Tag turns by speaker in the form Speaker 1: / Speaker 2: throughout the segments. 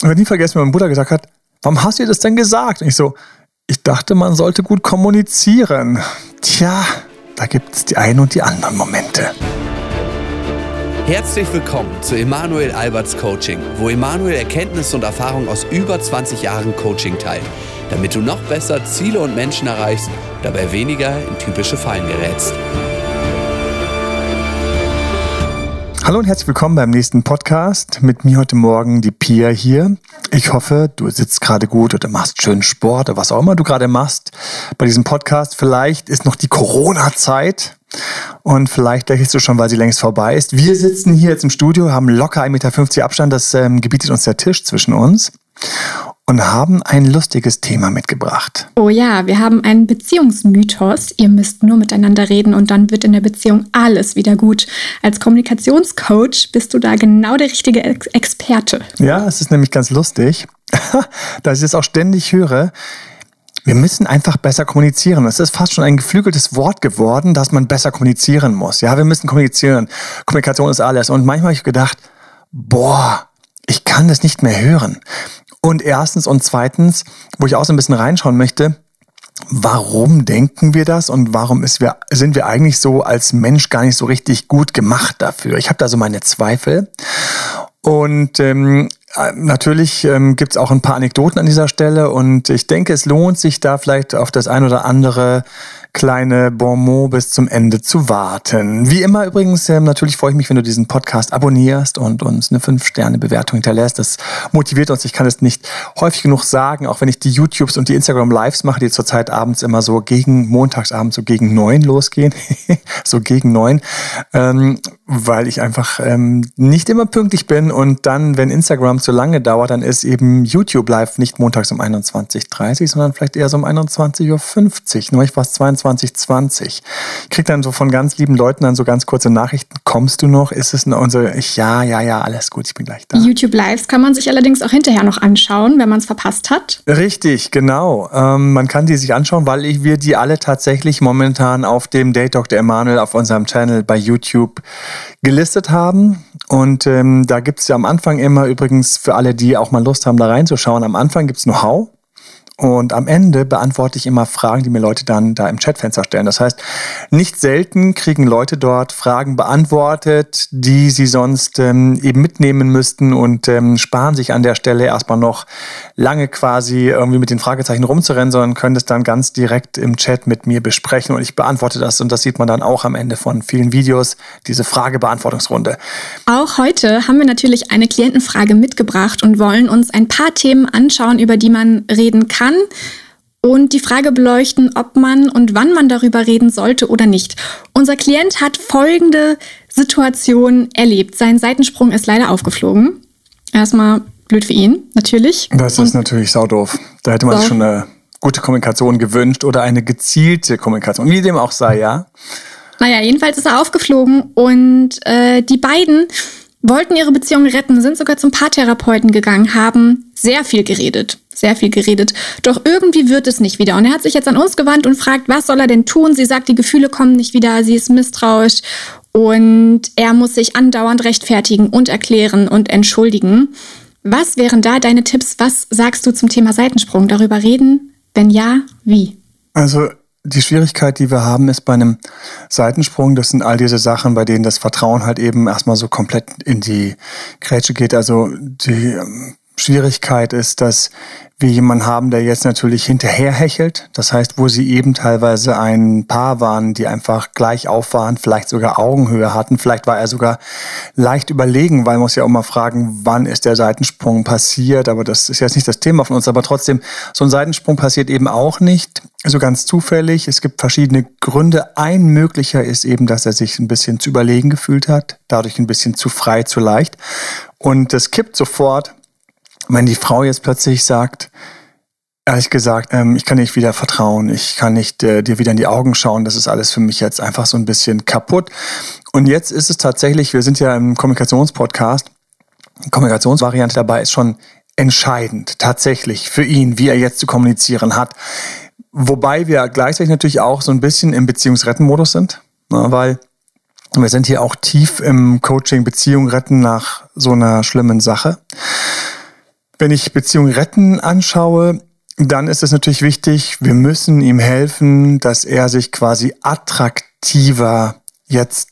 Speaker 1: Ich werde nie vergessen, mein Bruder gesagt hat, warum hast du dir das denn gesagt? Und ich so, ich dachte, man sollte gut kommunizieren. Tja, da gibt es die einen und die anderen Momente.
Speaker 2: Herzlich willkommen zu Emanuel Alberts Coaching, wo Emanuel Erkenntnisse und Erfahrung aus über 20 Jahren Coaching teilt, damit du noch besser Ziele und Menschen erreichst, dabei weniger in typische Fallen gerätst.
Speaker 1: Hallo und herzlich willkommen beim nächsten Podcast. Mit mir heute Morgen die Pia hier. Ich hoffe, du sitzt gerade gut oder machst schön Sport oder was auch immer du gerade machst bei diesem Podcast. Vielleicht ist noch die Corona-Zeit und vielleicht lächelst du schon, weil sie längst vorbei ist. Wir sitzen hier jetzt im Studio, haben locker 1,50 Meter Abstand. Das ähm, gebietet uns der Tisch zwischen uns und haben ein lustiges Thema mitgebracht.
Speaker 3: Oh ja, wir haben einen Beziehungsmythos. Ihr müsst nur miteinander reden und dann wird in der Beziehung alles wieder gut. Als Kommunikationscoach bist du da genau der richtige Ex Experte.
Speaker 1: Ja, es ist nämlich ganz lustig, da ich es auch ständig höre. Wir müssen einfach besser kommunizieren. Es ist fast schon ein geflügeltes Wort geworden, dass man besser kommunizieren muss. Ja, wir müssen kommunizieren. Kommunikation ist alles. Und manchmal habe ich gedacht, boah, ich kann das nicht mehr hören. Und erstens und zweitens, wo ich auch so ein bisschen reinschauen möchte, warum denken wir das und warum wir, sind wir eigentlich so als Mensch gar nicht so richtig gut gemacht dafür? Ich habe da so meine Zweifel. Und ähm, natürlich ähm, gibt es auch ein paar Anekdoten an dieser Stelle und ich denke, es lohnt sich da vielleicht auf das ein oder andere kleine Bonmot bis zum Ende zu warten. Wie immer übrigens, ähm, natürlich freue ich mich, wenn du diesen Podcast abonnierst und uns eine 5-Sterne-Bewertung hinterlässt. Das motiviert uns. Ich kann es nicht häufig genug sagen, auch wenn ich die YouTubes und die Instagram-Lives mache, die zurzeit abends immer so gegen, montagsabends so gegen neun losgehen. so gegen neun. Ähm, weil ich einfach ähm, nicht immer pünktlich bin und dann, wenn Instagram zu lange dauert, dann ist eben YouTube Live nicht montags um 21.30 Uhr, sondern vielleicht eher so um 21.50 Uhr. Nur ich war 22.20 Ich kriege dann so von ganz lieben Leuten dann so ganz kurze Nachrichten. Kommst du noch? Ist es noch? Und so, ich, ja, ja, ja, alles gut, ich bin gleich da.
Speaker 3: YouTube Lives kann man sich allerdings auch hinterher noch anschauen, wenn man es verpasst hat.
Speaker 1: Richtig, genau. Ähm, man kann die sich anschauen, weil ich, wir die alle tatsächlich momentan auf dem Date Dr. Emanuel auf unserem Channel bei YouTube gelistet haben. Und ähm, da gibt es ja am Anfang immer übrigens für alle, die auch mal Lust haben, da reinzuschauen, am Anfang gibt es Know-how. Und am Ende beantworte ich immer Fragen, die mir Leute dann da im Chatfenster stellen. Das heißt, nicht selten kriegen Leute dort Fragen beantwortet, die sie sonst ähm, eben mitnehmen müssten und ähm, sparen sich an der Stelle erstmal noch lange quasi irgendwie mit den Fragezeichen rumzurennen, sondern können das dann ganz direkt im Chat mit mir besprechen und ich beantworte das und das sieht man dann auch am Ende von vielen Videos, diese Fragebeantwortungsrunde.
Speaker 3: Auch heute haben wir natürlich eine Klientenfrage mitgebracht und wollen uns ein paar Themen anschauen, über die man reden kann kann und die Frage beleuchten, ob man und wann man darüber reden sollte oder nicht. Unser Klient hat folgende Situation erlebt. Sein Seitensprung ist leider aufgeflogen. Erstmal blöd für ihn, natürlich.
Speaker 1: Das ist und natürlich saudoof. Da hätte man so. sich schon eine gute Kommunikation gewünscht oder eine gezielte Kommunikation, wie dem auch sei, ja.
Speaker 3: Naja, jedenfalls ist er aufgeflogen und äh, die beiden wollten ihre Beziehung retten, sind sogar zum Paartherapeuten gegangen, haben sehr viel geredet sehr viel geredet. Doch irgendwie wird es nicht wieder. Und er hat sich jetzt an uns gewandt und fragt, was soll er denn tun? Sie sagt, die Gefühle kommen nicht wieder, sie ist misstrauisch und er muss sich andauernd rechtfertigen und erklären und entschuldigen. Was wären da deine Tipps? Was sagst du zum Thema Seitensprung? Darüber reden? Wenn ja, wie?
Speaker 1: Also die Schwierigkeit, die wir haben, ist bei einem Seitensprung, das sind all diese Sachen, bei denen das Vertrauen halt eben erstmal so komplett in die Grätsche geht. Also die ähm, Schwierigkeit ist, dass wir jemanden haben, der jetzt natürlich hinterherhechelt. Das heißt, wo sie eben teilweise ein Paar waren, die einfach gleich auf waren, vielleicht sogar Augenhöhe hatten. Vielleicht war er sogar leicht überlegen, weil man muss ja auch mal fragen, wann ist der Seitensprung passiert. Aber das ist jetzt nicht das Thema von uns. Aber trotzdem, so ein Seitensprung passiert eben auch nicht so ganz zufällig. Es gibt verschiedene Gründe. Ein möglicher ist eben, dass er sich ein bisschen zu überlegen gefühlt hat, dadurch ein bisschen zu frei, zu leicht. Und das kippt sofort wenn die Frau jetzt plötzlich sagt, ehrlich gesagt, ähm, ich kann nicht wieder vertrauen, ich kann nicht äh, dir wieder in die Augen schauen, das ist alles für mich jetzt einfach so ein bisschen kaputt. Und jetzt ist es tatsächlich, wir sind ja im Kommunikationspodcast, Kommunikationsvariante dabei ist schon entscheidend, tatsächlich für ihn, wie er jetzt zu kommunizieren hat. Wobei wir gleichzeitig natürlich auch so ein bisschen im Beziehungsrettenmodus sind, ne, weil wir sind hier auch tief im Coaching Beziehung retten nach so einer schlimmen Sache. Wenn ich Beziehung retten anschaue, dann ist es natürlich wichtig, wir müssen ihm helfen, dass er sich quasi attraktiver jetzt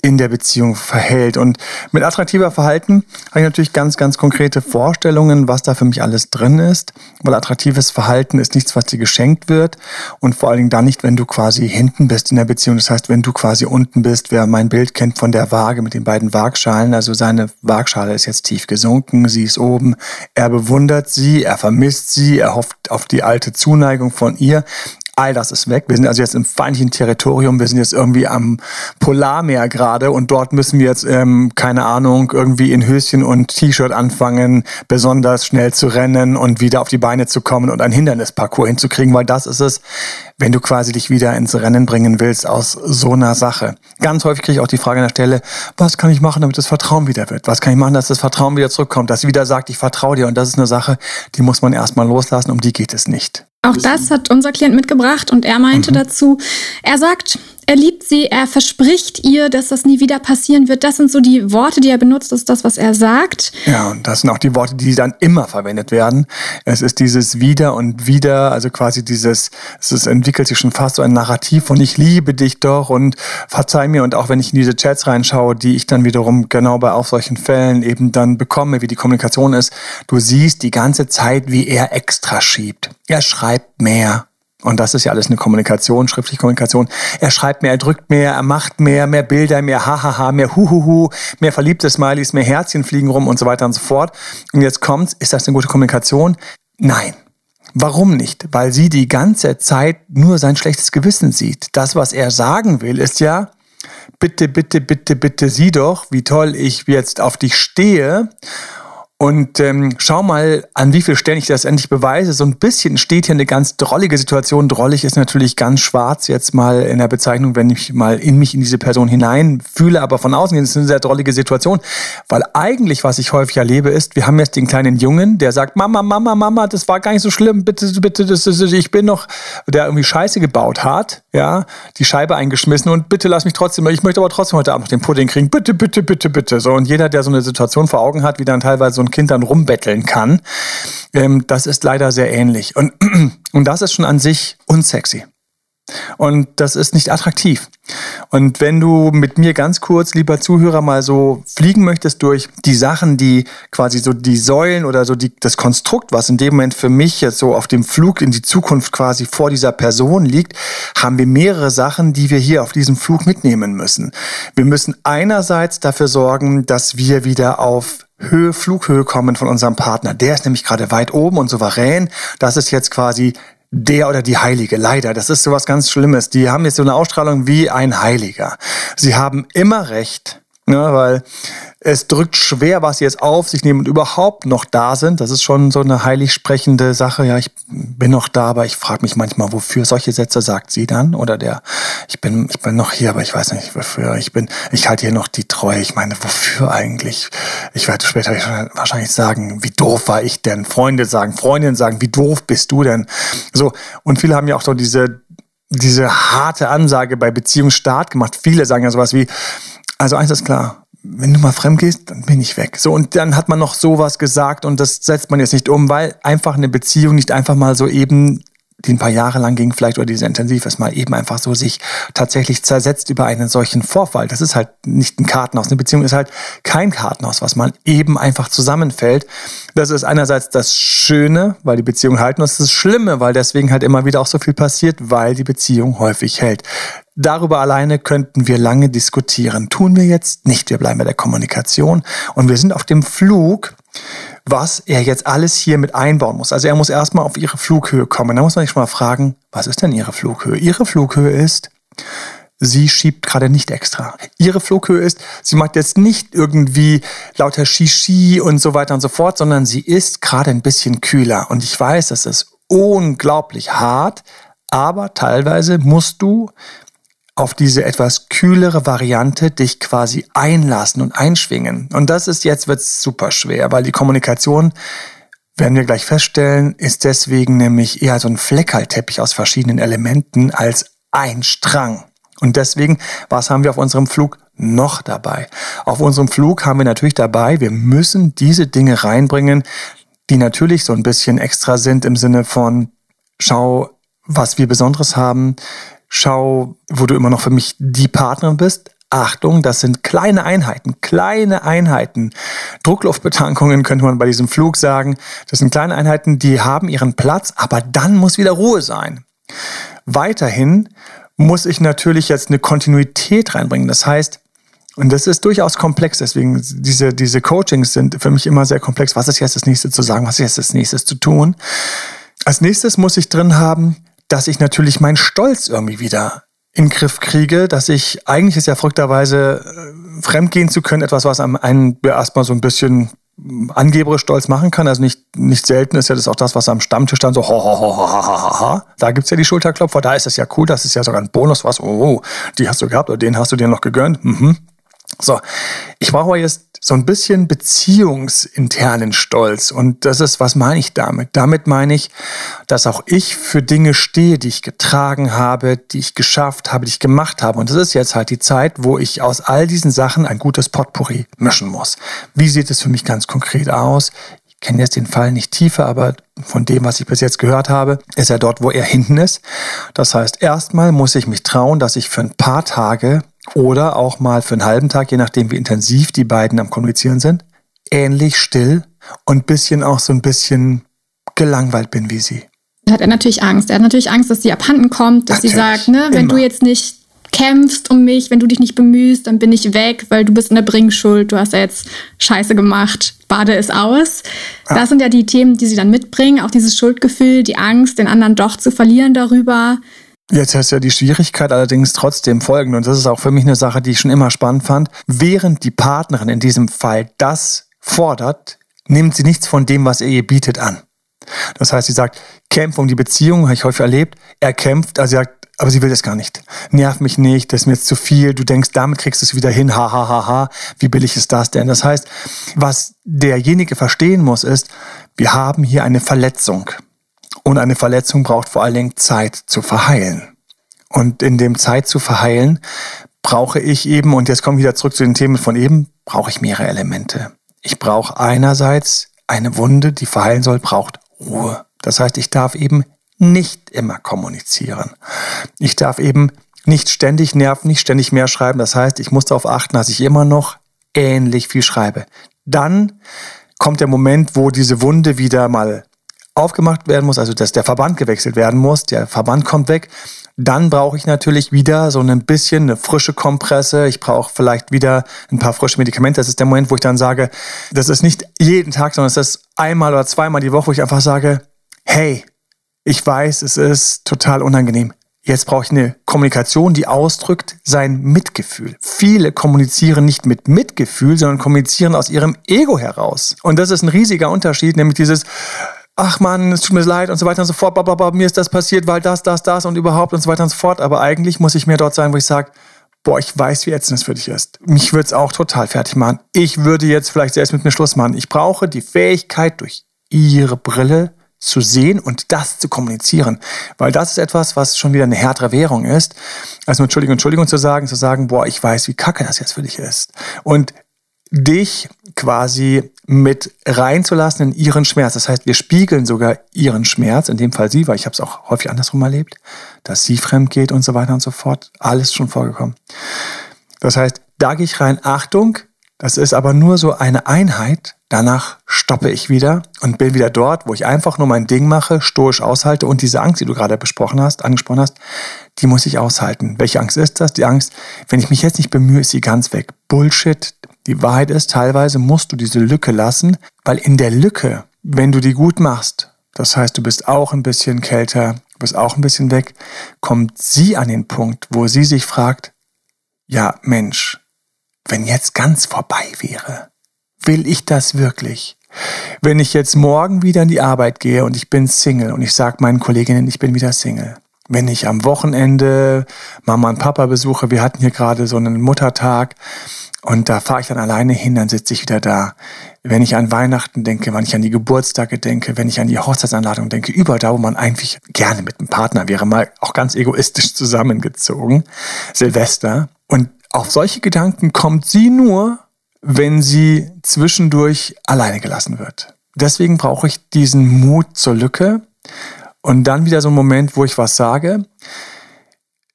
Speaker 1: in der Beziehung verhält. Und mit attraktiver Verhalten habe ich natürlich ganz, ganz konkrete Vorstellungen, was da für mich alles drin ist. Weil attraktives Verhalten ist nichts, was dir geschenkt wird. Und vor allen Dingen dann nicht, wenn du quasi hinten bist in der Beziehung. Das heißt, wenn du quasi unten bist, wer mein Bild kennt von der Waage mit den beiden Waagschalen. Also seine Waagschale ist jetzt tief gesunken, sie ist oben. Er bewundert sie, er vermisst sie, er hofft auf die alte Zuneigung von ihr all das ist weg. Wir sind also jetzt im feindlichen Territorium, wir sind jetzt irgendwie am Polarmeer gerade und dort müssen wir jetzt, ähm, keine Ahnung, irgendwie in Höschen und T-Shirt anfangen, besonders schnell zu rennen und wieder auf die Beine zu kommen und ein Hindernisparcours hinzukriegen, weil das ist es, wenn du quasi dich wieder ins Rennen bringen willst aus so einer Sache. Ganz häufig kriege ich auch die Frage an der Stelle, was kann ich machen, damit das Vertrauen wieder wird? Was kann ich machen, dass das Vertrauen wieder zurückkommt? Dass sie wieder sagt, ich vertraue dir. Und das ist eine Sache, die muss man erstmal loslassen, um die geht es nicht.
Speaker 3: Auch das hat unser Klient mitgebracht und er meinte mhm. dazu, er sagt, er liebt sie, er verspricht ihr, dass das nie wieder passieren wird. Das sind so die Worte, die er benutzt, das ist das, was er sagt.
Speaker 1: Ja, und das sind auch die Worte, die dann immer verwendet werden. Es ist dieses wieder und wieder, also quasi dieses, es entwickelt sich schon fast so ein Narrativ von ich liebe dich doch und verzeih mir. Und auch wenn ich in diese Chats reinschaue, die ich dann wiederum genau bei auch solchen Fällen eben dann bekomme, wie die Kommunikation ist, du siehst die ganze Zeit, wie er extra schiebt. Er schreibt mehr und das ist ja alles eine Kommunikation, schriftliche Kommunikation. Er schreibt mehr, er drückt mehr, er macht mehr, mehr Bilder, mehr Hahaha, mehr Huhuhu, mehr verliebte Smileys, mehr Herzchen fliegen rum und so weiter und so fort. Und jetzt kommt's, ist das eine gute Kommunikation? Nein. Warum nicht? Weil sie die ganze Zeit nur sein schlechtes Gewissen sieht. Das, was er sagen will, ist ja, bitte, bitte, bitte, bitte sieh doch, wie toll ich jetzt auf dich stehe und ähm, schau mal, an wie viel Stellen ich das endlich beweise. So ein bisschen steht hier eine ganz drollige Situation. Drollig ist natürlich ganz schwarz jetzt mal in der Bezeichnung, wenn ich mal in mich in diese Person hineinfühle. Aber von außen ist es eine sehr drollige Situation. Weil eigentlich, was ich häufig erlebe, ist, wir haben jetzt den kleinen Jungen, der sagt, Mama, Mama, Mama, das war gar nicht so schlimm. Bitte, bitte, das, das, ich bin noch, der irgendwie Scheiße gebaut hat, ja, die Scheibe eingeschmissen und bitte lass mich trotzdem, ich möchte aber trotzdem heute Abend noch den Pudding kriegen. Bitte, bitte, bitte, bitte. So, und jeder, der so eine Situation vor Augen hat, wie dann teilweise so ein Kind dann rumbetteln kann. Ähm, das ist leider sehr ähnlich. Und, und das ist schon an sich unsexy. Und das ist nicht attraktiv. Und wenn du mit mir ganz kurz, lieber Zuhörer, mal so fliegen möchtest durch die Sachen, die quasi so die Säulen oder so die, das Konstrukt, was in dem Moment für mich jetzt so auf dem Flug in die Zukunft quasi vor dieser Person liegt, haben wir mehrere Sachen, die wir hier auf diesem Flug mitnehmen müssen. Wir müssen einerseits dafür sorgen, dass wir wieder auf Höhe, Flughöhe kommen von unserem Partner. Der ist nämlich gerade weit oben und souverän. Das ist jetzt quasi der oder die Heilige. Leider, das ist sowas ganz Schlimmes. Die haben jetzt so eine Ausstrahlung wie ein Heiliger. Sie haben immer recht, ne, weil es drückt schwer, was sie jetzt auf sich nehmen und überhaupt noch da sind. Das ist schon so eine heilig sprechende Sache. Ja, ich bin noch da, aber ich frage mich manchmal, wofür solche Sätze sagt sie dann oder der. Ich bin, ich bin noch hier, aber ich weiß nicht wofür. Ich bin, ich halte hier noch die Treue. Ich meine, wofür eigentlich? Ich werde später wahrscheinlich sagen, wie doof war ich denn? Freunde sagen, Freundinnen sagen, wie doof bist du denn? So und viele haben ja auch so diese diese harte Ansage bei Beziehungsstart gemacht. Viele sagen ja sowas wie, also eins ist klar, wenn du mal fremd gehst, dann bin ich weg. So, und dann hat man noch sowas gesagt und das setzt man jetzt nicht um, weil einfach eine Beziehung nicht einfach mal so eben, die ein paar Jahre lang ging, vielleicht oder die sehr intensiv ist, mal eben einfach so sich tatsächlich zersetzt über einen solchen Vorfall. Das ist halt nicht ein Kartenhaus. Eine Beziehung ist halt kein Kartenhaus, was mal eben einfach zusammenfällt. Das ist einerseits das Schöne, weil die Beziehung halten, und das ist das Schlimme, weil deswegen halt immer wieder auch so viel passiert, weil die Beziehung häufig hält. Darüber alleine könnten wir lange diskutieren. Tun wir jetzt nicht. Wir bleiben bei der Kommunikation und wir sind auf dem Flug, was er jetzt alles hier mit einbauen muss. Also er muss erstmal auf ihre Flughöhe kommen. Da muss man sich schon mal fragen, was ist denn ihre Flughöhe? Ihre Flughöhe ist, sie schiebt gerade nicht extra. Ihre Flughöhe ist, sie macht jetzt nicht irgendwie lauter Shishi und so weiter und so fort, sondern sie ist gerade ein bisschen kühler. Und ich weiß, das ist unglaublich hart, aber teilweise musst du auf diese etwas kühlere Variante dich quasi einlassen und einschwingen. Und das ist jetzt wird's super schwer, weil die Kommunikation werden wir gleich feststellen, ist deswegen nämlich eher so ein Fleckerlteppich aus verschiedenen Elementen als ein Strang. Und deswegen, was haben wir auf unserem Flug noch dabei? Auf unserem Flug haben wir natürlich dabei, wir müssen diese Dinge reinbringen, die natürlich so ein bisschen extra sind im Sinne von, schau, was wir Besonderes haben, schau, wo du immer noch für mich die Partnerin bist. Achtung, das sind kleine Einheiten, kleine Einheiten. Druckluftbetankungen könnte man bei diesem Flug sagen. Das sind kleine Einheiten, die haben ihren Platz, aber dann muss wieder Ruhe sein. Weiterhin muss ich natürlich jetzt eine Kontinuität reinbringen. Das heißt, und das ist durchaus komplex, deswegen diese, diese Coachings sind für mich immer sehr komplex. Was ist jetzt das nächste zu sagen? Was ist jetzt das nächste zu tun? Als nächstes muss ich drin haben, dass ich natürlich meinen Stolz irgendwie wieder in den Griff kriege, dass ich eigentlich ist ja verrückterweise äh, fremdgehen zu können, etwas, was einen erstmal so ein bisschen angeberisch stolz machen kann. Also nicht, nicht selten ist ja das auch das, was am Stammtisch dann so ho, ho, ho, ho, ho, ho. Da gibt's ja die Schulterklopfer, da ist es ja cool, das ist ja sogar ein Bonus, was, oh, die hast du gehabt oder den hast du dir noch gegönnt. Mhm. So, ich brauche jetzt so ein bisschen beziehungsinternen Stolz. Und das ist, was meine ich damit? Damit meine ich, dass auch ich für Dinge stehe, die ich getragen habe, die ich geschafft habe, die ich gemacht habe. Und das ist jetzt halt die Zeit, wo ich aus all diesen Sachen ein gutes Potpourri mischen muss. Wie sieht es für mich ganz konkret aus? Ich kenne jetzt den Fall nicht tiefer, aber von dem, was ich bis jetzt gehört habe, ist er dort, wo er hinten ist. Das heißt, erstmal muss ich mich trauen, dass ich für ein paar Tage oder auch mal für einen halben Tag, je nachdem wie intensiv die beiden am Kommunizieren sind, ähnlich still und bisschen auch so ein bisschen gelangweilt bin wie sie.
Speaker 3: Da hat er natürlich Angst. Er hat natürlich Angst, dass sie abhanden kommt, dass natürlich, sie sagt, ne, wenn immer. du jetzt nicht kämpfst um mich, wenn du dich nicht bemühst, dann bin ich weg, weil du bist in der Bringschuld, du hast ja jetzt Scheiße gemacht, bade es aus. Ja. Das sind ja die Themen, die sie dann mitbringen, auch dieses Schuldgefühl, die Angst, den anderen doch zu verlieren darüber.
Speaker 1: Jetzt ist ja die Schwierigkeit allerdings trotzdem folgende, und das ist auch für mich eine Sache, die ich schon immer spannend fand. Während die Partnerin in diesem Fall das fordert, nimmt sie nichts von dem, was er ihr bietet, an. Das heißt, sie sagt, kämpfe um die Beziehung, habe ich häufig erlebt. Er kämpft, also sie sagt, aber sie will das gar nicht. Nerv mich nicht, das ist mir jetzt zu viel. Du denkst, damit kriegst du es wieder hin. Ha, ha, ha, ha. Wie billig ist das denn? Das heißt, was derjenige verstehen muss, ist, wir haben hier eine Verletzung. Und eine Verletzung braucht vor allen Dingen Zeit zu verheilen. Und in dem Zeit zu verheilen brauche ich eben, und jetzt komme ich wieder zurück zu den Themen von eben, brauche ich mehrere Elemente. Ich brauche einerseits eine Wunde, die verheilen soll, braucht Ruhe. Das heißt, ich darf eben nicht immer kommunizieren. Ich darf eben nicht ständig nerven, nicht ständig mehr schreiben. Das heißt, ich muss darauf achten, dass ich immer noch ähnlich viel schreibe. Dann kommt der Moment, wo diese Wunde wieder mal aufgemacht werden muss, also dass der Verband gewechselt werden muss, der Verband kommt weg, dann brauche ich natürlich wieder so ein bisschen eine frische Kompresse. Ich brauche vielleicht wieder ein paar frische Medikamente. Das ist der Moment, wo ich dann sage, das ist nicht jeden Tag, sondern es ist einmal oder zweimal die Woche, wo ich einfach sage, hey, ich weiß, es ist total unangenehm. Jetzt brauche ich eine Kommunikation, die ausdrückt sein Mitgefühl. Viele kommunizieren nicht mit Mitgefühl, sondern kommunizieren aus ihrem Ego heraus. Und das ist ein riesiger Unterschied, nämlich dieses, ach man, es tut mir leid und so weiter und so fort, blablabla, mir ist das passiert, weil das, das, das und überhaupt und so weiter und so fort. Aber eigentlich muss ich mir dort sein, wo ich sage, boah, ich weiß, wie ätzend es für dich ist. Mich würde es auch total fertig machen. Ich würde jetzt vielleicht selbst mit mir Schluss machen. Ich brauche die Fähigkeit, durch ihre Brille zu sehen und das zu kommunizieren. Weil das ist etwas, was schon wieder eine härtere Währung ist, als nur Entschuldigung, Entschuldigung zu sagen, zu sagen, boah, ich weiß, wie kacke das jetzt für dich ist. Und dich quasi mit reinzulassen in ihren Schmerz. Das heißt, wir spiegeln sogar ihren Schmerz, in dem Fall sie, weil ich habe es auch häufig andersrum erlebt, dass sie fremd geht und so weiter und so fort. Alles schon vorgekommen. Das heißt, da gehe ich rein, Achtung, das ist aber nur so eine Einheit. Danach stoppe ich wieder und bin wieder dort, wo ich einfach nur mein Ding mache, stoisch aushalte und diese Angst, die du gerade besprochen hast, angesprochen hast, die muss ich aushalten. Welche Angst ist das? Die Angst, wenn ich mich jetzt nicht bemühe, ist sie ganz weg. Bullshit, die Wahrheit ist, teilweise musst du diese Lücke lassen, weil in der Lücke, wenn du die gut machst, das heißt, du bist auch ein bisschen kälter, du bist auch ein bisschen weg, kommt sie an den Punkt, wo sie sich fragt, ja Mensch, wenn jetzt ganz vorbei wäre, will ich das wirklich? Wenn ich jetzt morgen wieder in die Arbeit gehe und ich bin Single und ich sage meinen Kolleginnen, ich bin wieder Single. Wenn ich am Wochenende Mama und Papa besuche, wir hatten hier gerade so einen Muttertag und da fahre ich dann alleine hin, dann sitze ich wieder da. Wenn ich an Weihnachten denke, wenn ich an die Geburtstage denke, wenn ich an die Hochzeitsanladung denke, überall da, wo man eigentlich gerne mit einem Partner wäre, mal auch ganz egoistisch zusammengezogen, Silvester. Und auf solche Gedanken kommt sie nur, wenn sie zwischendurch alleine gelassen wird. deswegen brauche ich diesen Mut zur Lücke und dann wieder so ein Moment, wo ich was sage.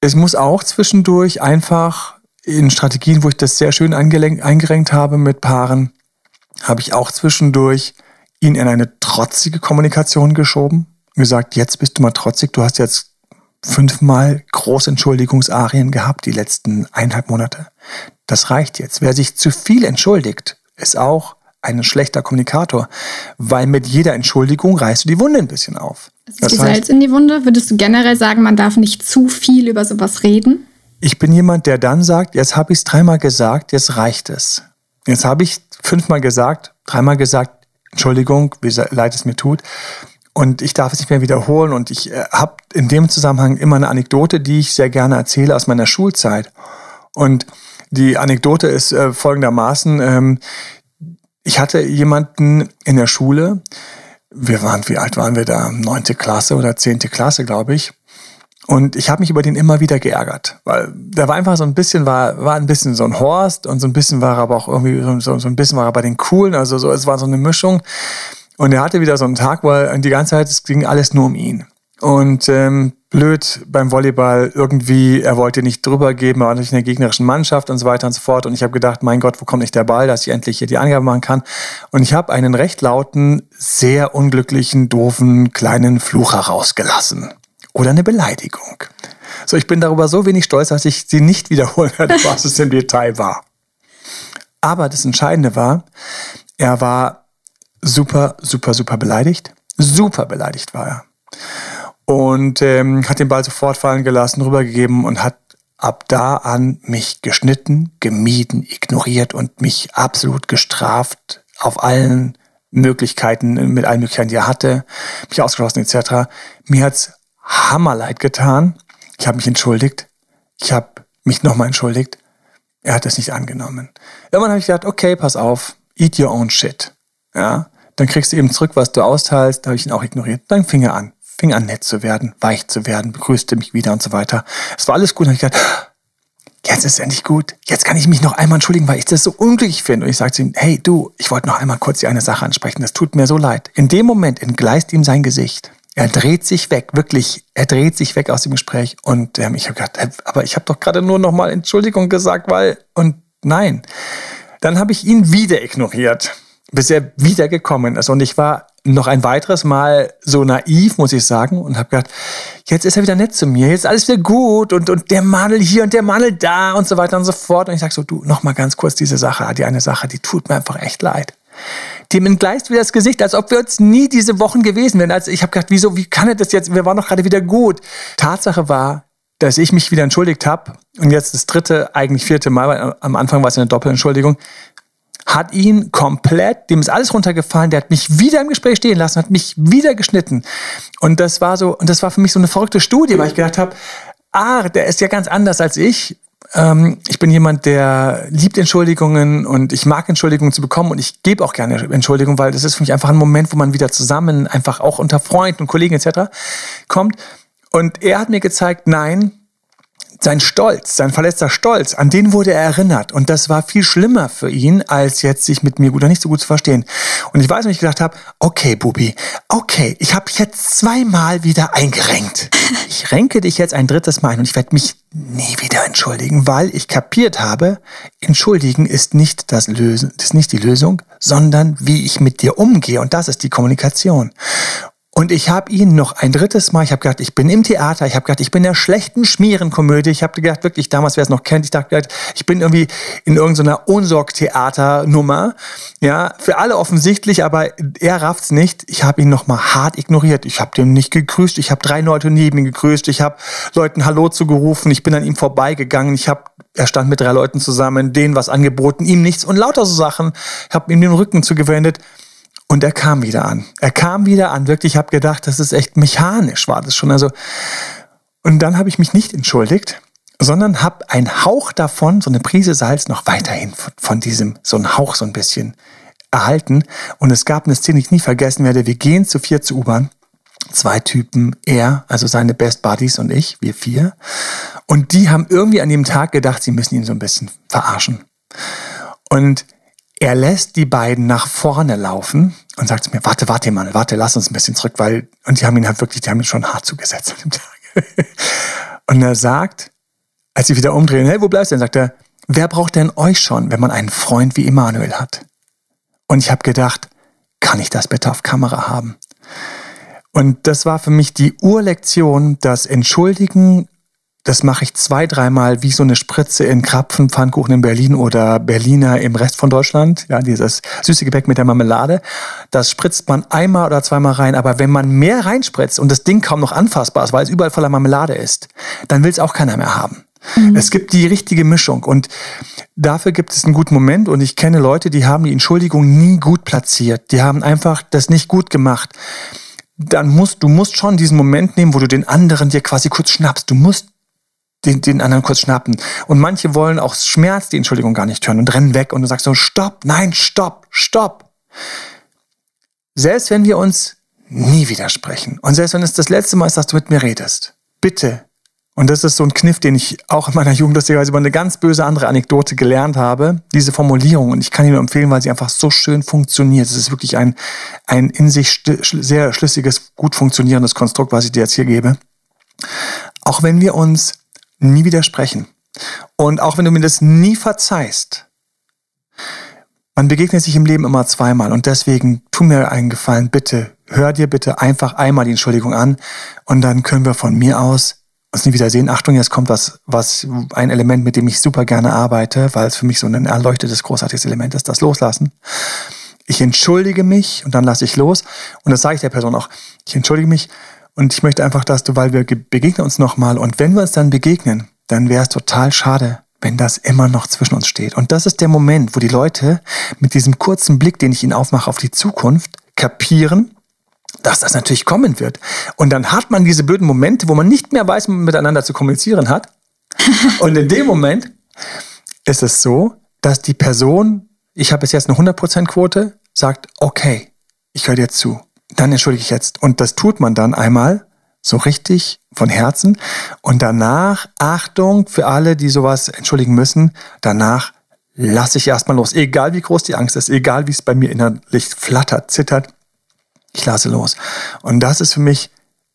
Speaker 1: Es muss auch zwischendurch einfach in Strategien, wo ich das sehr schön eingerenkt habe mit Paaren, habe ich auch zwischendurch ihn in eine trotzige Kommunikation geschoben und gesagt, jetzt bist du mal trotzig, du hast jetzt fünfmal Großentschuldigungsarien gehabt die letzten eineinhalb Monate. Das reicht jetzt. Wer sich zu viel entschuldigt, ist auch ein schlechter Kommunikator, weil mit jeder Entschuldigung reißt du die Wunde ein bisschen auf.
Speaker 3: Das ist das heißt, Salz in die Wunde. Würdest du generell sagen, man darf nicht zu viel über sowas reden?
Speaker 1: Ich bin jemand, der dann sagt, jetzt habe ich es dreimal gesagt, jetzt reicht es. Jetzt habe ich fünfmal gesagt, dreimal gesagt, Entschuldigung, wie leid es mir tut. Und ich darf es nicht mehr wiederholen. Und ich äh, habe in dem Zusammenhang immer eine Anekdote, die ich sehr gerne erzähle aus meiner Schulzeit. Und die Anekdote ist äh, folgendermaßen, ähm, ich hatte jemanden in der Schule, wir waren, wie alt waren wir da? Neunte Klasse oder zehnte Klasse, glaube ich. Und ich habe mich über den immer wieder geärgert, weil der war einfach so ein bisschen, war, war ein bisschen so ein Horst und so ein bisschen war er aber auch irgendwie, so, so ein bisschen war er bei den Coolen, also so, es war so eine Mischung. Und er hatte wieder so einen Tag, er die ganze Zeit, es ging alles nur um ihn. Und ähm, blöd beim Volleyball irgendwie, er wollte nicht drüber geben, er war natürlich in der gegnerischen Mannschaft und so weiter und so fort. Und ich habe gedacht, mein Gott, wo kommt nicht der Ball, dass ich endlich hier die Angabe machen kann. Und ich habe einen recht lauten, sehr unglücklichen, doofen, kleinen Fluch herausgelassen. Oder eine Beleidigung. So, ich bin darüber so wenig stolz, dass ich sie nicht wiederholen werde, was es im Detail war. Aber das Entscheidende war, er war super, super, super beleidigt. Super beleidigt war er und ähm, hat den Ball sofort fallen gelassen, rübergegeben und hat ab da an mich geschnitten, gemieden, ignoriert und mich absolut gestraft auf allen Möglichkeiten, mit allen Möglichkeiten, die er hatte, mich ausgeschlossen etc. Mir hat's hammerleid getan. Ich habe mich entschuldigt. Ich habe mich nochmal entschuldigt. Er hat es nicht angenommen. Irgendwann habe ich gedacht, okay, pass auf, eat your own shit. Ja, dann kriegst du eben zurück, was du austeilst. Da habe ich ihn auch ignoriert. Dann fing er an fing an nett zu werden, weich zu werden, begrüßte mich wieder und so weiter. Es war alles gut. Und ich dachte, jetzt ist es endlich gut. Jetzt kann ich mich noch einmal entschuldigen, weil ich das so unglücklich finde. Und ich sagte zu ihm, hey du, ich wollte noch einmal kurz die eine Sache ansprechen. Das tut mir so leid. In dem Moment entgleist ihm sein Gesicht. Er dreht sich weg, wirklich, er dreht sich weg aus dem Gespräch. Und ähm, ich habe gedacht, aber ich habe doch gerade nur noch mal Entschuldigung gesagt, weil, und nein. Dann habe ich ihn wieder ignoriert, bis er wieder gekommen ist. Und ich war noch ein weiteres Mal so naiv, muss ich sagen, und habe gedacht, jetzt ist er wieder nett zu mir, jetzt ist alles wieder gut und, und der Mandel hier und der Mandel da und so weiter und so fort. Und ich sage so, du, noch mal ganz kurz diese Sache, die eine Sache, die tut mir einfach echt leid. Dem entgleist wieder das Gesicht, als ob wir uns nie diese Wochen gewesen wären. Also ich habe gedacht, wieso, wie kann er das jetzt? Wir waren doch gerade wieder gut. Tatsache war, dass ich mich wieder entschuldigt habe und jetzt das dritte, eigentlich vierte Mal, weil am Anfang war es eine Doppelentschuldigung, hat ihn komplett, dem ist alles runtergefallen, der hat mich wieder im Gespräch stehen lassen, hat mich wieder geschnitten. Und das war so, und das war für mich so eine verrückte Studie, weil ich gedacht habe, ah, der ist ja ganz anders als ich. Ähm, ich bin jemand, der liebt Entschuldigungen und ich mag Entschuldigungen zu bekommen und ich gebe auch gerne Entschuldigungen, weil das ist für mich einfach ein Moment, wo man wieder zusammen, einfach auch unter Freunden und Kollegen etc. kommt. Und er hat mir gezeigt, nein, sein Stolz, sein verletzter Stolz, an den wurde er erinnert. Und das war viel schlimmer für ihn, als jetzt sich mit mir gut oder nicht so gut zu verstehen. Und ich weiß, wenn ich gedacht habe, okay, Bubi, okay, ich habe jetzt zweimal wieder eingerenkt. Ich renke dich jetzt ein drittes Mal ein und ich werde mich nie wieder entschuldigen, weil ich kapiert habe, entschuldigen ist nicht das Lösen, ist nicht die Lösung, sondern wie ich mit dir umgehe. Und das ist die Kommunikation. Und ich habe ihn noch ein drittes Mal, ich habe gedacht, ich bin im Theater, ich habe gedacht, ich bin in der schlechten Schmierenkomödie. Ich habe gedacht, wirklich damals, wer es noch kennt, ich dachte, ich bin irgendwie in irgendeiner Unsorg-Theater-Nummer. Ja, für alle offensichtlich, aber er rafft's nicht. Ich habe ihn noch mal hart ignoriert. Ich habe den nicht gegrüßt. Ich habe drei Leute neben ihm gegrüßt. Ich habe Leuten Hallo zugerufen. Ich bin an ihm vorbeigegangen. Ich habe er stand mit drei Leuten zusammen, denen was angeboten, ihm nichts und lauter so Sachen. Ich habe ihm den Rücken zugewendet. Und er kam wieder an. Er kam wieder an. Wirklich, ich habe gedacht, das ist echt mechanisch, war das schon. Also, und dann habe ich mich nicht entschuldigt, sondern habe einen Hauch davon, so eine Prise Salz, noch weiterhin von, diesem, so einen Hauch so ein bisschen erhalten. Und es gab eine Szene, die ich nie vergessen werde. Wir gehen zu vier zur U-Bahn. Zwei Typen, er, also seine Best Buddies und ich, wir vier. Und die haben irgendwie an dem Tag gedacht, sie müssen ihn so ein bisschen verarschen. Und Er lässt die beiden nach vorne laufen und sagt zu mir, warte, warte mal, warte, lass uns ein bisschen zurück, weil, und die haben ihn halt wirklich, die haben ihn schon hart zugesetzt an dem Tag. und er sagt, als sie wieder umdrehen, hey, wo bleibst du denn? Sagt er, wer braucht denn euch schon, wenn man einen Freund wie Emanuel hat? Und ich habe gedacht, kann ich das bitte auf Kamera haben? Und das war für mich die Urlektion, dass Entschuldigen das mache ich zwei, dreimal wie so eine Spritze in Krapfen, Pfannkuchen in Berlin oder Berliner im Rest von Deutschland. Ja, dieses süße Gebäck mit der Marmelade. Das spritzt man einmal oder zweimal rein. Aber wenn man mehr reinspritzt und das Ding kaum noch anfassbar ist, weil es überall voller Marmelade ist, dann will es auch keiner mehr haben. Mhm. Es gibt die richtige Mischung und dafür gibt es einen guten Moment und ich kenne Leute, die haben die Entschuldigung nie gut platziert. Die haben einfach das nicht gut gemacht dann musst du musst schon diesen Moment nehmen, wo du den anderen dir quasi kurz schnappst. Du musst den, den anderen kurz schnappen. Und manche wollen auch Schmerz die Entschuldigung gar nicht hören und rennen weg und du sagst so, stopp, nein, stopp, stopp. Selbst wenn wir uns nie widersprechen und selbst wenn es das letzte Mal ist, dass du mit mir redest, bitte. Und das ist so ein Kniff, den ich auch in meiner Jugend lustigerweise über eine ganz böse andere Anekdote gelernt habe. Diese Formulierung. Und ich kann Ihnen nur empfehlen, weil sie einfach so schön funktioniert. Es ist wirklich ein, ein in sich sehr schlüssiges, gut funktionierendes Konstrukt, was ich dir jetzt hier gebe. Auch wenn wir uns nie widersprechen. Und auch wenn du mir das nie verzeihst, man begegnet sich im Leben immer zweimal und deswegen tu mir einen Gefallen, bitte, hör dir bitte einfach einmal die Entschuldigung an und dann können wir von mir aus uns nie wiedersehen. Achtung, jetzt kommt was, was, ein Element, mit dem ich super gerne arbeite, weil es für mich so ein erleuchtetes, großartiges Element ist, das Loslassen. Ich entschuldige mich und dann lasse ich los und das sage ich der Person auch. Ich entschuldige mich und ich möchte einfach, dass du, weil wir begegnen uns nochmal und wenn wir uns dann begegnen, dann wäre es total schade, wenn das immer noch zwischen uns steht. Und das ist der Moment, wo die Leute mit diesem kurzen Blick, den ich ihnen aufmache auf die Zukunft, kapieren, dass das natürlich kommen wird. Und dann hat man diese blöden Momente, wo man nicht mehr weiß, wie man miteinander zu kommunizieren hat. Und in dem Moment ist es so, dass die Person, ich habe bis jetzt eine 100% Quote, sagt, okay, ich höre dir zu dann entschuldige ich jetzt. Und das tut man dann einmal so richtig von Herzen. Und danach, Achtung für alle, die sowas entschuldigen müssen, danach lasse ich erstmal los. Egal wie groß die Angst ist, egal wie es bei mir innerlich flattert, zittert, ich lasse los. Und das ist für mich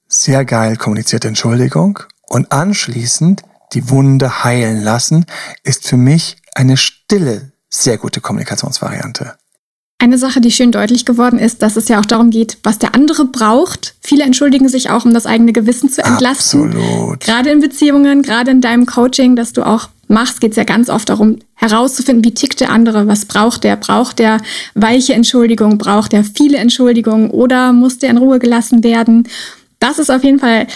Speaker 1: sehr geil kommunizierte Entschuldigung. Und anschließend die Wunde heilen lassen, ist für mich eine stille, sehr gute Kommunikationsvariante.
Speaker 3: Eine Sache, die schön deutlich geworden ist, dass es ja auch darum geht, was der andere braucht. Viele entschuldigen sich auch, um das eigene Gewissen zu entlasten.
Speaker 1: Absolut.
Speaker 3: Gerade in Beziehungen, gerade in deinem Coaching, das du auch machst, geht es ja ganz oft darum, herauszufinden, wie tickt der andere, was braucht der? Braucht der weiche Entschuldigung? Braucht der viele Entschuldigungen? Oder muss der in Ruhe gelassen werden? Das ist auf jeden Fall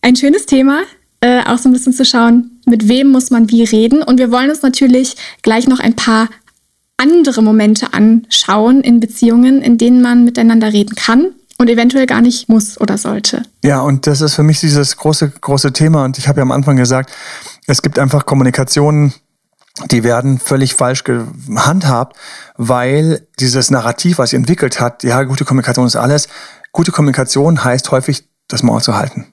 Speaker 3: ein schönes Thema, äh, auch so ein bisschen zu schauen, mit wem muss man wie reden. Und wir wollen uns natürlich gleich noch ein paar andere Momente anschauen in Beziehungen, in denen man miteinander reden kann und eventuell gar nicht muss oder sollte.
Speaker 1: Ja, und das ist für mich dieses große, große Thema. Und ich habe ja am Anfang gesagt, es gibt einfach Kommunikationen, die werden völlig falsch gehandhabt, weil dieses Narrativ, was sie entwickelt hat, ja, gute Kommunikation ist alles. Gute Kommunikation heißt häufig, das Maul zu halten.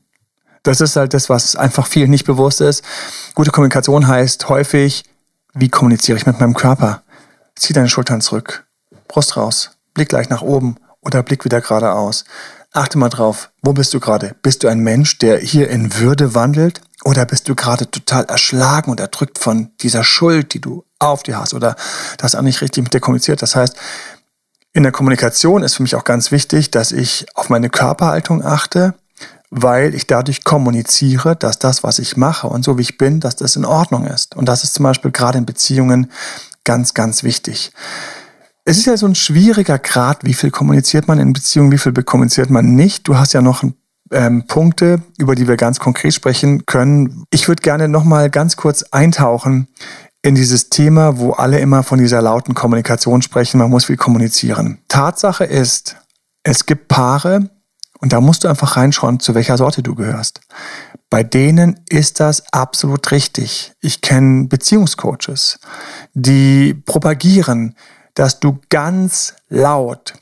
Speaker 1: Das ist halt das, was einfach vielen nicht bewusst ist. Gute Kommunikation heißt häufig, wie kommuniziere ich mit meinem Körper? Zieh deine Schultern zurück. Brust raus. Blick gleich nach oben oder Blick wieder geradeaus. Achte mal drauf, wo bist du gerade? Bist du ein Mensch, der hier in Würde wandelt? Oder bist du gerade total erschlagen und erdrückt von dieser Schuld, die du auf dir hast? Oder das auch nicht richtig mit dir kommuniziert? Das heißt, in der Kommunikation ist für mich auch ganz wichtig, dass ich auf meine Körperhaltung achte, weil ich dadurch kommuniziere, dass das, was ich mache und so wie ich bin, dass das in Ordnung ist. Und das ist zum Beispiel gerade in Beziehungen Ganz, ganz wichtig. Es ist ja so ein schwieriger Grad, wie viel kommuniziert man in Beziehungen, wie viel kommuniziert man nicht. Du hast ja noch ähm, Punkte, über die wir ganz konkret sprechen können. Ich würde gerne noch mal ganz kurz eintauchen in dieses Thema, wo alle immer von dieser lauten Kommunikation sprechen. Man muss viel kommunizieren. Tatsache ist, es gibt Paare, und da musst du einfach reinschauen, zu welcher Sorte du gehörst. Bei denen ist das absolut richtig. Ich kenne Beziehungscoaches, die propagieren, dass du ganz laut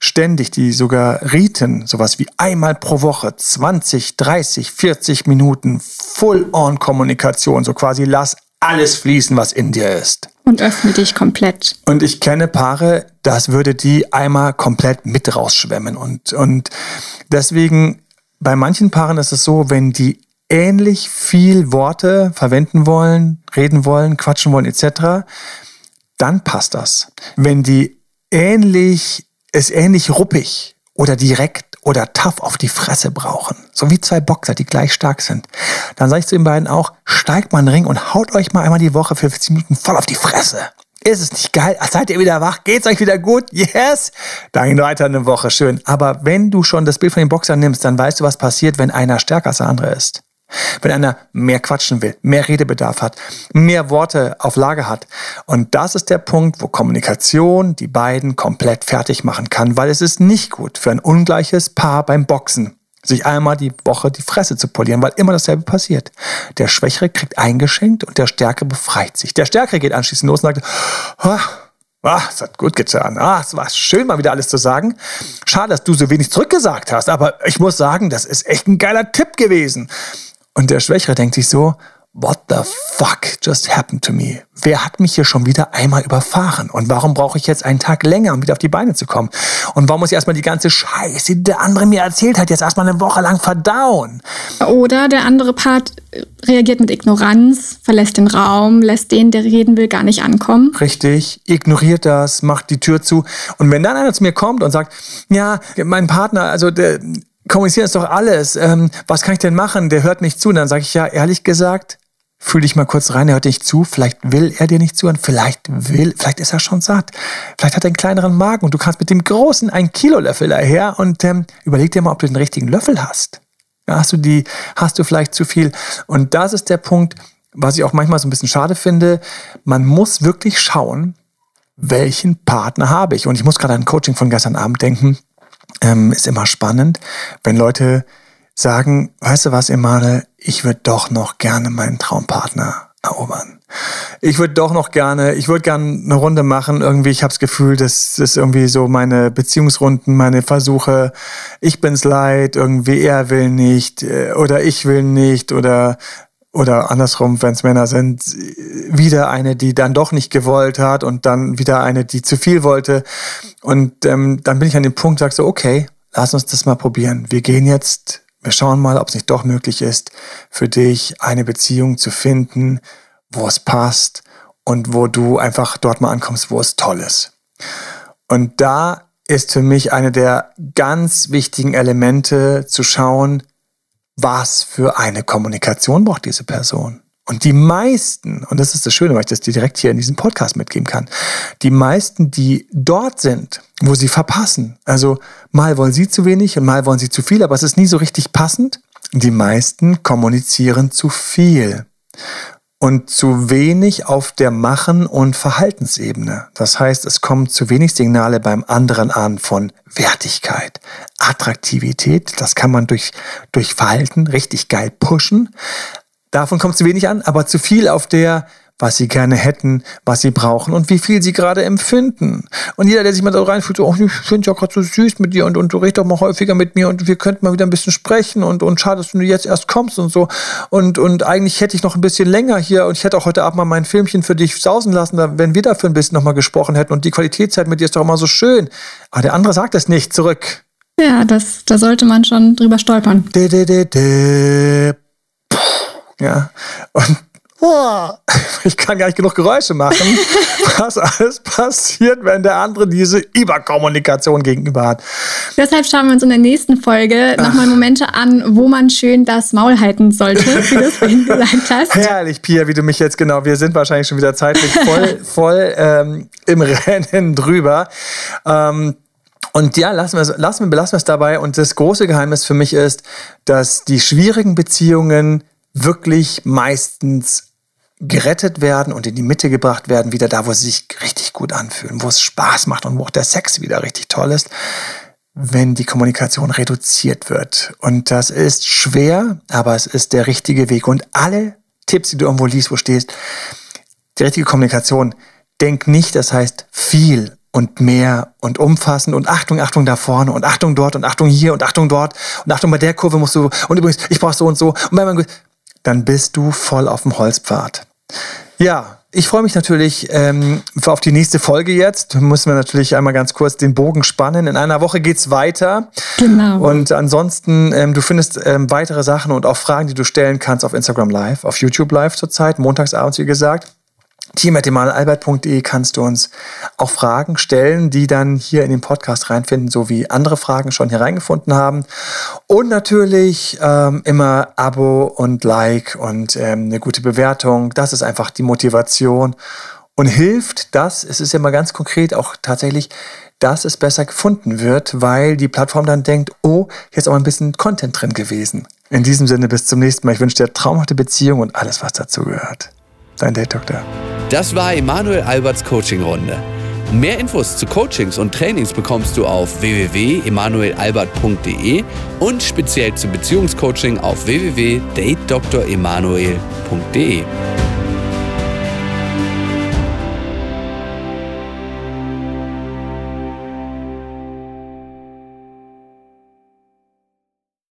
Speaker 1: ständig die sogar Riten, sowas wie einmal pro Woche, 20, 30, 40 Minuten Full-on-Kommunikation, so quasi lass alles fließen, was in dir ist.
Speaker 3: Und öffne dich komplett.
Speaker 1: Und ich kenne Paare, das würde die einmal komplett mit rausschwemmen. Und, und deswegen, bei manchen Paaren ist es so, wenn die ähnlich viel Worte verwenden wollen, reden wollen, quatschen wollen, etc., dann passt das. Wenn die ähnlich, es ähnlich ruppig oder direkt oder tough auf die Fresse brauchen, so wie zwei Boxer, die gleich stark sind, dann sage ich zu den beiden auch, steigt mal in den Ring und haut euch mal einmal die Woche für 15 Minuten voll auf die Fresse. Ist es nicht geil? Seid ihr wieder wach? Geht's euch wieder gut? Yes! Dann weiter eine Woche, schön. Aber wenn du schon das Bild von den Boxern nimmst, dann weißt du, was passiert, wenn einer stärker als der andere ist. Wenn einer mehr quatschen will, mehr Redebedarf hat, mehr Worte auf Lage hat. Und das ist der Punkt, wo Kommunikation die beiden komplett fertig machen kann, weil es ist nicht gut für ein ungleiches Paar beim Boxen, sich einmal die Woche die Fresse zu polieren, weil immer dasselbe passiert. Der Schwächere kriegt eingeschenkt und der Stärkere befreit sich. Der Stärkere geht anschließend los und sagt, Ah, es hat gut getan. Ah, es war schön, mal wieder alles zu sagen. Schade, dass du so wenig zurückgesagt hast, aber ich muss sagen, das ist echt ein geiler Tipp gewesen. Und der Schwächere denkt sich so, What the fuck just happened to me? Wer hat mich hier schon wieder einmal überfahren? Und warum brauche ich jetzt einen Tag länger, um wieder auf die Beine zu kommen? Und warum muss ich erstmal die ganze Scheiße, die der andere mir erzählt hat, jetzt erstmal eine Woche lang verdauen?
Speaker 3: Oder der andere Part reagiert mit Ignoranz, verlässt den Raum, lässt den, der reden will, gar nicht ankommen.
Speaker 1: Richtig, ignoriert das, macht die Tür zu. Und wenn dann einer zu mir kommt und sagt, ja, mein Partner, also der, kommunizieren ist doch alles. Ähm, was kann ich denn machen? Der hört nicht zu. Und dann sage ich ja, ehrlich gesagt, fühl dich mal kurz rein, er hört nicht zu. Vielleicht will er dir nicht zuhören. Vielleicht will, vielleicht ist er schon satt. Vielleicht hat er einen kleineren Magen und du kannst mit dem großen ein Kilo Löffel daher und ähm, überleg dir mal, ob du den richtigen Löffel hast. Hast du die, hast du vielleicht zu viel? Und das ist der Punkt, was ich auch manchmal so ein bisschen schade finde. Man muss wirklich schauen, welchen Partner habe ich? Und ich muss gerade an Coaching von gestern Abend denken ähm, ist immer spannend, wenn Leute sagen, weißt du was, Emanuel, ich würde doch noch gerne meinen Traumpartner erobern. Ich würde doch noch gerne, ich würde gerne eine Runde machen. Irgendwie, ich habe das Gefühl, das ist irgendwie so meine Beziehungsrunden, meine Versuche. Ich bin's leid, irgendwie er will nicht äh, oder ich will nicht oder oder andersrum, wenn es Männer sind, wieder eine, die dann doch nicht gewollt hat und dann wieder eine, die zu viel wollte. Und ähm, dann bin ich an dem Punkt, sag so, okay, lass uns das mal probieren. Wir gehen jetzt, wir schauen mal, ob es nicht doch möglich ist, für dich eine Beziehung zu finden, wo es passt und wo du einfach dort mal ankommst, wo es toll ist. Und da ist für mich eine der ganz wichtigen Elemente zu schauen, was für eine Kommunikation braucht diese Person. Und die meisten, und das ist das Schöne, weil ich das dir direkt hier in diesem Podcast mitgeben kann, die meisten, die dort sind, wo sie verpassen, also mal wollen sie zu wenig und mal wollen sie zu viel, aber es ist nie so richtig passend, die meisten kommunizieren zu viel und zu wenig auf der Machen- und Verhaltensebene. Das heißt, es kommen zu wenig Signale beim anderen an von Wertigkeit, Attraktivität. Das kann man durch, durch Verhalten richtig geil pushen. Davon kommt zu wenig an, aber zu viel auf der was sie gerne hätten, was sie brauchen und wie viel sie gerade empfinden. Und jeder, der sich mal so reinfühlt, so, oh, ich finde ja gerade so süß mit dir und, und du redest doch mal häufiger mit mir und wir könnten mal wieder ein bisschen sprechen und, und schade, dass du jetzt erst kommst und so. Und, und eigentlich hätte ich noch ein bisschen länger hier und ich hätte auch heute Abend mal mein Filmchen für dich sausen lassen, wenn wir dafür ein bisschen nochmal gesprochen hätten und die Qualitätszeit mit dir ist doch immer so schön. Aber der andere sagt es nicht zurück.
Speaker 3: Ja, das, da sollte man schon drüber stolpern.
Speaker 1: De, de, de, de. Ja, und ich kann gar nicht genug Geräusche machen, was alles passiert, wenn der andere diese Überkommunikation gegenüber hat.
Speaker 3: Deshalb schauen wir uns in der nächsten Folge nochmal Momente an, wo man schön das Maul halten sollte, wie du es vorhin gesagt hast.
Speaker 1: Herrlich, Pia, wie du mich jetzt genau, wir sind wahrscheinlich schon wieder zeitlich voll, voll ähm, im Rennen drüber. Ähm, und ja, lassen wir, es, lassen, wir, belassen wir es dabei. Und das große Geheimnis für mich ist, dass die schwierigen Beziehungen wirklich meistens gerettet werden und in die Mitte gebracht werden, wieder da, wo sie sich richtig gut anfühlen, wo es Spaß macht und wo auch der Sex wieder richtig toll ist, wenn die Kommunikation reduziert wird. Und das ist schwer, aber es ist der richtige Weg. Und alle Tipps, die du irgendwo liest, wo stehst, die richtige Kommunikation, denk nicht, das heißt viel und mehr und umfassend und Achtung, Achtung da vorne und Achtung dort und Achtung hier und Achtung dort und Achtung bei der Kurve musst du und übrigens, ich brauch so und so und bei meinem dann bist du voll auf dem Holzpfad. Ja, ich freue mich natürlich ähm, auf die nächste Folge jetzt. Müssen wir natürlich einmal ganz kurz den Bogen spannen. In einer Woche geht's weiter.
Speaker 3: Genau.
Speaker 1: Und ansonsten, ähm, du findest ähm, weitere Sachen und auch Fragen, die du stellen kannst auf Instagram Live, auf YouTube Live zurzeit, montagsabends, wie gesagt team.emanuelalbert.de kannst du uns auch Fragen stellen, die dann hier in den Podcast reinfinden, so wie andere Fragen schon hier reingefunden haben. Und natürlich ähm, immer Abo und Like und ähm, eine gute Bewertung. Das ist einfach die Motivation und hilft das, es ist ja mal ganz konkret auch tatsächlich, dass es besser gefunden wird, weil die Plattform dann denkt, oh, hier ist auch ein bisschen Content drin gewesen. In diesem Sinne, bis zum nächsten Mal. Ich wünsche dir traumhafte Beziehung und alles, was dazu gehört. Dein Date Doktor.
Speaker 2: Das war Emanuel Alberts Coaching-Runde. Mehr Infos zu Coachings und Trainings bekommst du auf www.emanuelalbert.de und speziell zum Beziehungscoaching auf www.datedremanuel.de.